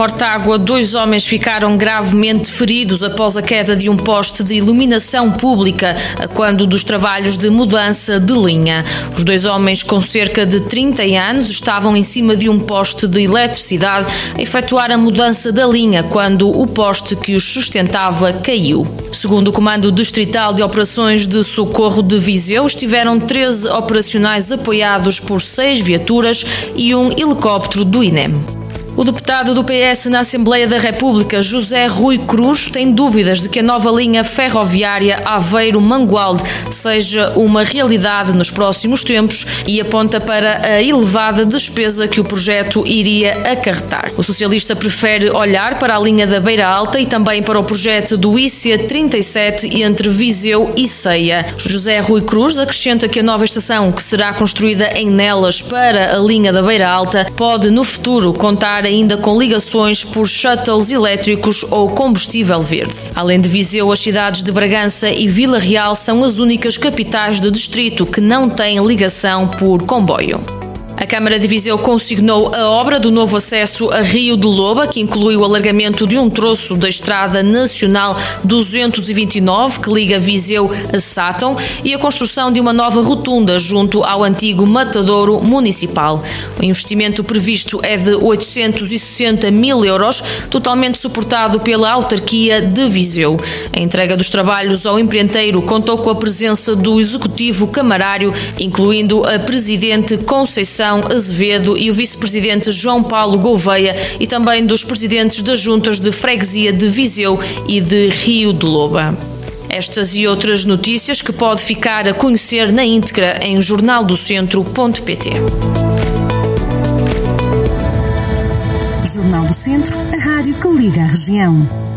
Mortágua, dois homens ficaram gravemente feridos após a queda de um poste de iluminação pública quando dos trabalhos de mudança de linha. Os dois homens, com cerca de 30 anos, estavam em cima de um poste de eletricidade a efetuar a mudança da linha quando o poste que os sustentava caiu. Segundo o Comando Distrital de Operações de Socorro de Viseu, estiveram 13 operacionais apoiados por seis viaturas e um helicóptero do INEM. O deputado do PS na Assembleia da República, José Rui Cruz, tem dúvidas de que a nova linha ferroviária Aveiro-Mangualde seja uma realidade nos próximos tempos e aponta para a elevada despesa que o projeto iria acarretar. O socialista prefere olhar para a linha da Beira Alta e também para o projeto do IC 37 entre Viseu e Ceia. José Rui Cruz acrescenta que a nova estação, que será construída em Nelas para a linha da Beira Alta, pode no futuro contar ainda com ligações por shuttles elétricos ou combustível verde. Além de Viseu, as cidades de Bragança e Vila Real são as únicas capitais do distrito que não têm ligação por comboio. Câmara de Viseu consignou a obra do novo acesso a Rio de Loba, que inclui o alargamento de um troço da Estrada Nacional 229, que liga Viseu a Sátão, e a construção de uma nova rotunda junto ao antigo matadouro municipal. O investimento previsto é de 860 mil euros, totalmente suportado pela autarquia de Viseu. A entrega dos trabalhos ao empreiteiro contou com a presença do executivo camarário, incluindo a presidente Conceição Azevedo e o vice-presidente João Paulo Gouveia e também dos presidentes das juntas de freguesia de Viseu e de Rio de Loba. Estas e outras notícias que pode ficar a conhecer na íntegra em jornaldocentro.pt. Jornal do Centro, a rádio que liga a região.